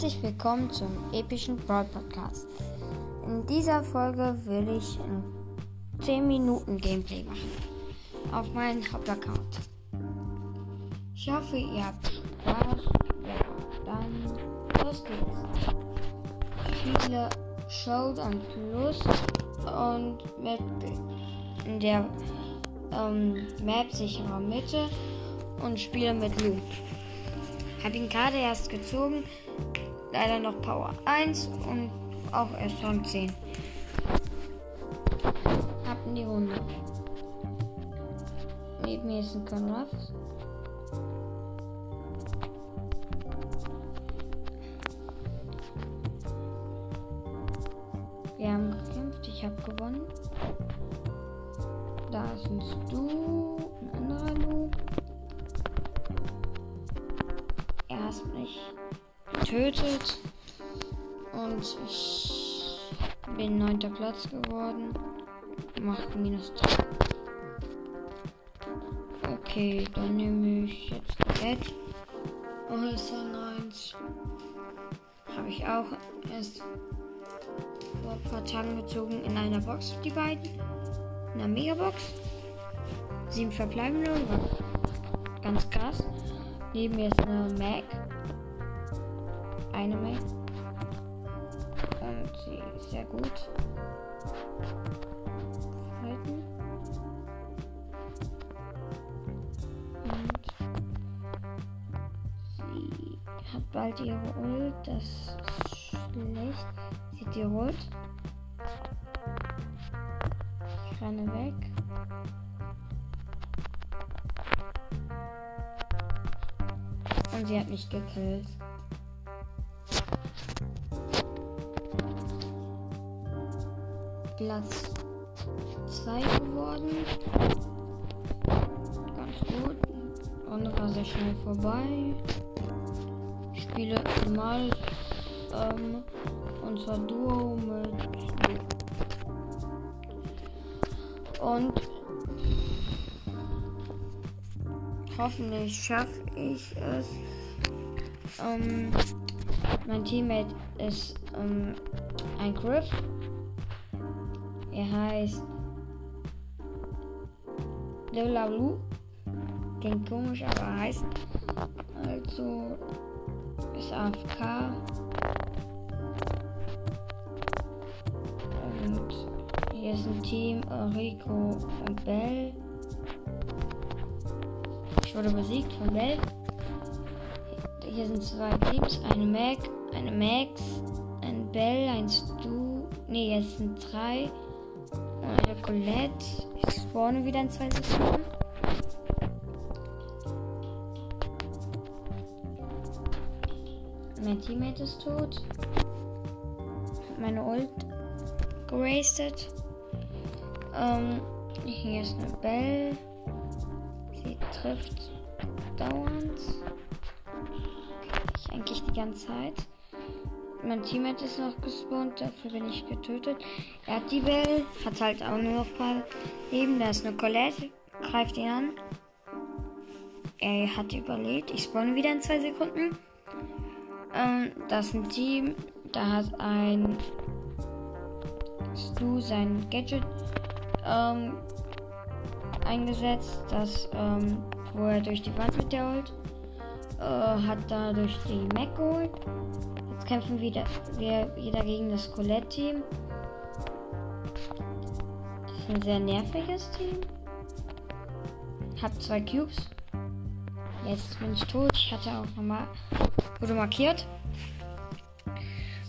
Herzlich willkommen zum epischen Brawl Podcast. In dieser Folge will ich ein 10 Minuten Gameplay machen. Auf meinem Hauptaccount. Ich hoffe, ihr habt Spaß. Ja, dann los geht's. Ich spiele Showdown Plus und mit in der ähm, Map sicherer Mitte und spiele mit Lu. Hab ihn gerade erst gezogen. Leider noch Power 1 und auch erst Rang 10. Hab in die Runde. Neben mir ist ein Konrad. Wir haben gekämpft, ich habe gewonnen. Da ist ein Stu, ein anderer Lu. Er hat mich getötet und ich bin neunter Platz geworden. Macht minus 3. Okay, dann nehme ich jetzt Bett. Oh, ist er 1. Habe ich auch erst vor ein paar Tagen gezogen in einer Box, die beiden. In einer Megabox. Sieben verbleibende. Ganz krass. Neben mir ist eine Mac. Eine Mac. Und sie ist sehr gut. Halten. Und sie hat bald ihre Ult. Das ist schlecht. Sieht die rot. Ich renne weg. Und sie hat mich gekillt. Platz 2 geworden. Ganz gut. Und war sehr schnell vorbei. Ich spiele normal ähm, unser Duo mit und hoffentlich schaffe ich es. Ähm, mein Teammate ist ähm, ein Griff. Er heißt Lulalu. Klingt komisch, aber er heißt also ist AFK. Und hier ist ein Team, Rico und Bell. Ich wurde besiegt von Bell. Hier sind zwei Teams, eine Mac, eine Max, ein Bell, ein Stu. Ne, jetzt sind drei. Und eine Colette. Ich spawne wieder in zwei Sekunden. Mein Teammate ist tot. Meine Ult gerastet. Ähm, hier ist eine Bell. Sie trifft dauernd. Ich eigentlich die ganze Zeit. Mein Teammate ist noch gespawnt, dafür bin ich getötet. Er hat die Bell, hat halt auch nur noch paar Leben. Da ist eine Colette, greift ihn an. Er hat überlebt. Ich spawne wieder in zwei Sekunden. Ähm, das ist ein Team. Da hat ein Stu sein Gadget ähm, eingesetzt, das ähm, wo er durch die Wand mit der Ult äh, hat dadurch die Mac geholt. Jetzt kämpfen wieder, wir wieder gegen das Colette-Team. Das ist ein sehr nerviges Team. Hab zwei Cubes. Jetzt bin ich tot. Ich hatte auch nochmal. Wurde markiert.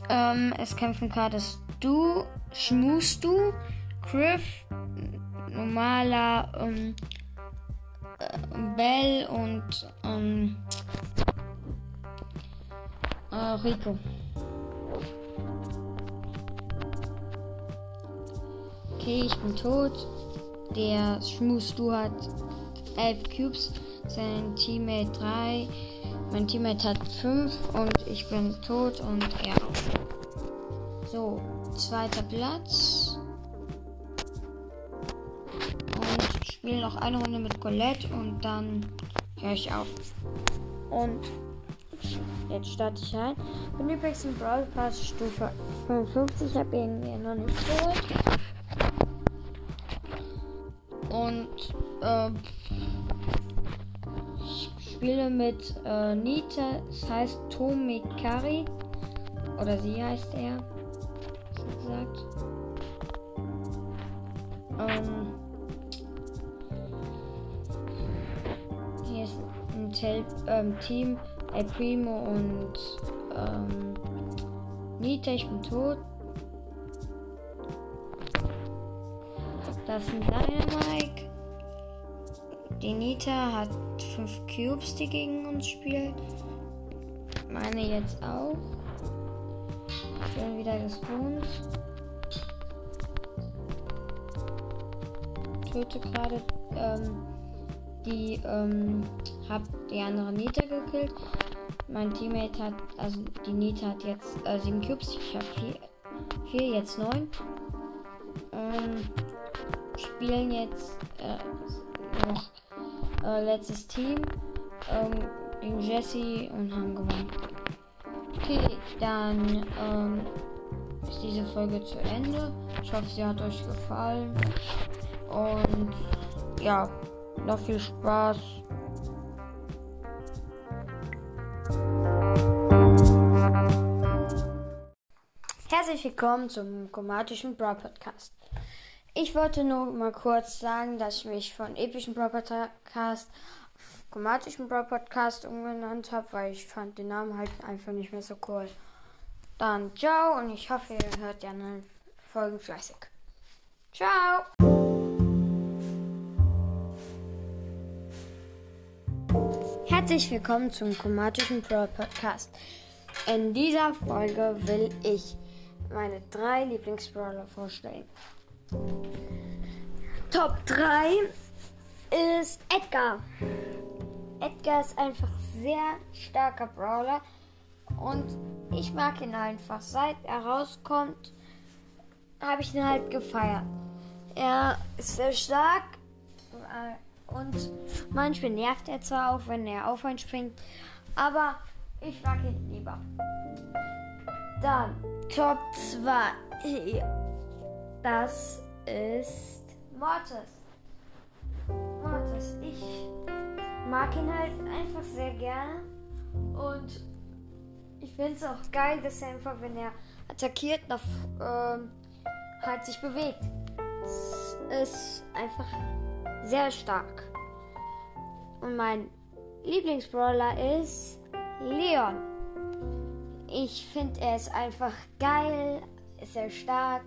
Ähm, es kämpfen gerade Stu, Schmustu, Griff, normaler ähm, äh, Bell und ähm, äh, Rico. Okay, ich bin tot. Der Schmustu hat 11 Cubes, sein Teammate 3. Mein Teammate hat 5 und ich bin tot und auch. So, zweiter Platz. Und spiele noch eine Runde mit Colette und dann höre ich auf. Und Jetzt starte ich ein. Bin übrigens im Brawl Pass Stufe 55. Ich habe ihn mir noch nicht geholt. Und äh, ich spiele mit äh, Nita. Das heißt Tomikari. Oder sie heißt er. So gesagt. Ähm, hier ist ein Tel ähm, Team. El Primo und ähm, Nita, ich bin tot. Das ist ein Dynamike. Die Nita hat 5 Cubes, die gegen uns spielt. Meine jetzt auch. Ich bin wieder gespawnt. Töte gerade ähm, die ähm, hab die andere Nita gekillt. Mein Teammate hat, also die Nita hat jetzt äh, 7 Cubes. Ich habe 4, 4, jetzt 9. Ähm, spielen jetzt äh, noch äh, letztes Team ähm, gegen Jesse und haben gewonnen. Okay, dann ähm, ist diese Folge zu Ende. Ich hoffe, sie hat euch gefallen. Und ja, noch viel Spaß. Herzlich willkommen zum chromatischen Brawl Podcast. Ich wollte nur mal kurz sagen, dass ich mich von epischen Brawl Podcast auf chromatischen Brawl Podcast umgenannt habe, weil ich fand den Namen halt einfach nicht mehr so cool. Dann ciao und ich hoffe, ihr hört die anderen Folgen fleißig. Ciao! Herzlich willkommen zum chromatischen Pro Podcast. In dieser Folge will ich meine drei Lieblingsbrawler vorstellen. Top 3 ist Edgar. Edgar ist einfach sehr starker Brawler und ich mag ihn einfach. Seit er rauskommt, habe ich ihn halt gefeiert. Er ist sehr stark und manchmal nervt er zwar auch, wenn er auf einen springt, aber ich mag ihn lieber. Dann Top 2. Das ist Mortis. Mortis. Ich mag ihn halt einfach sehr gerne. Und ich finde es auch geil, dass er einfach, wenn er attackiert, nach, ähm, halt sich bewegt. Es ist einfach sehr stark. Und mein Lieblingsbrawler ist Leon. Ich finde, er ist einfach geil, ist sehr stark.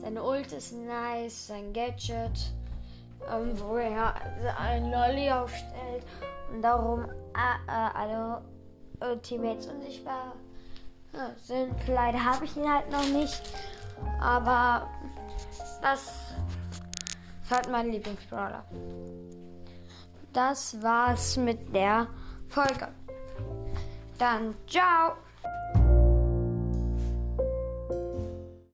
Seine Ult ist nice, sein Gadget, ähm, wo er einen Lolly aufstellt und darum äh, äh, alle äh, Teammates unsichtbar sind. Leider habe ich ihn halt noch nicht, aber das ist halt mein Lieblingsbrawler. Das war's mit der Folge. Dann ciao! Thank you.